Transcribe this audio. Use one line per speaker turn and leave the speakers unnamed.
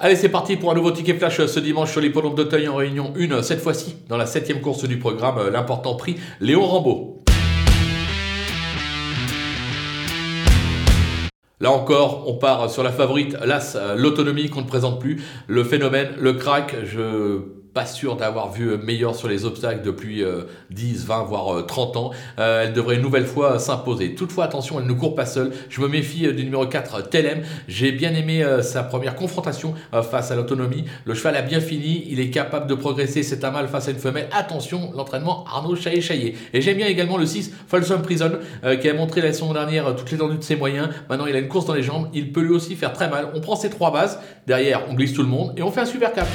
Allez, c'est parti pour un nouveau ticket flash ce dimanche sur l'hippodrome d'Auteuil en réunion 1, cette fois-ci dans la septième course du programme, l'important prix Léon Rambaud. Là encore, on part sur la favorite, l'As, l'autonomie qu'on ne présente plus, le phénomène, le crack, je pas sûr d'avoir vu meilleur sur les obstacles depuis 10, euh, 20, voire 30 euh, ans. Euh, elle devrait une nouvelle fois s'imposer. Toutefois, attention, elle ne court pas seule. Je me méfie du numéro 4, Telem. J'ai bien aimé sa première confrontation face à l'autonomie. Le cheval a bien fini. Il est capable de progresser. C'est un mâle face à une femelle. Attention, l'entraînement Arnaud Chaillé-Chaillé. Et j'aime bien également le 6, Folsom Prison, qui a montré la saison dernière toute l'étendue de ses moyens. Maintenant, il a une course dans les jambes. Il peut lui aussi faire très mal. On prend ses trois bases. Derrière, on glisse tout le monde et on fait un super cap.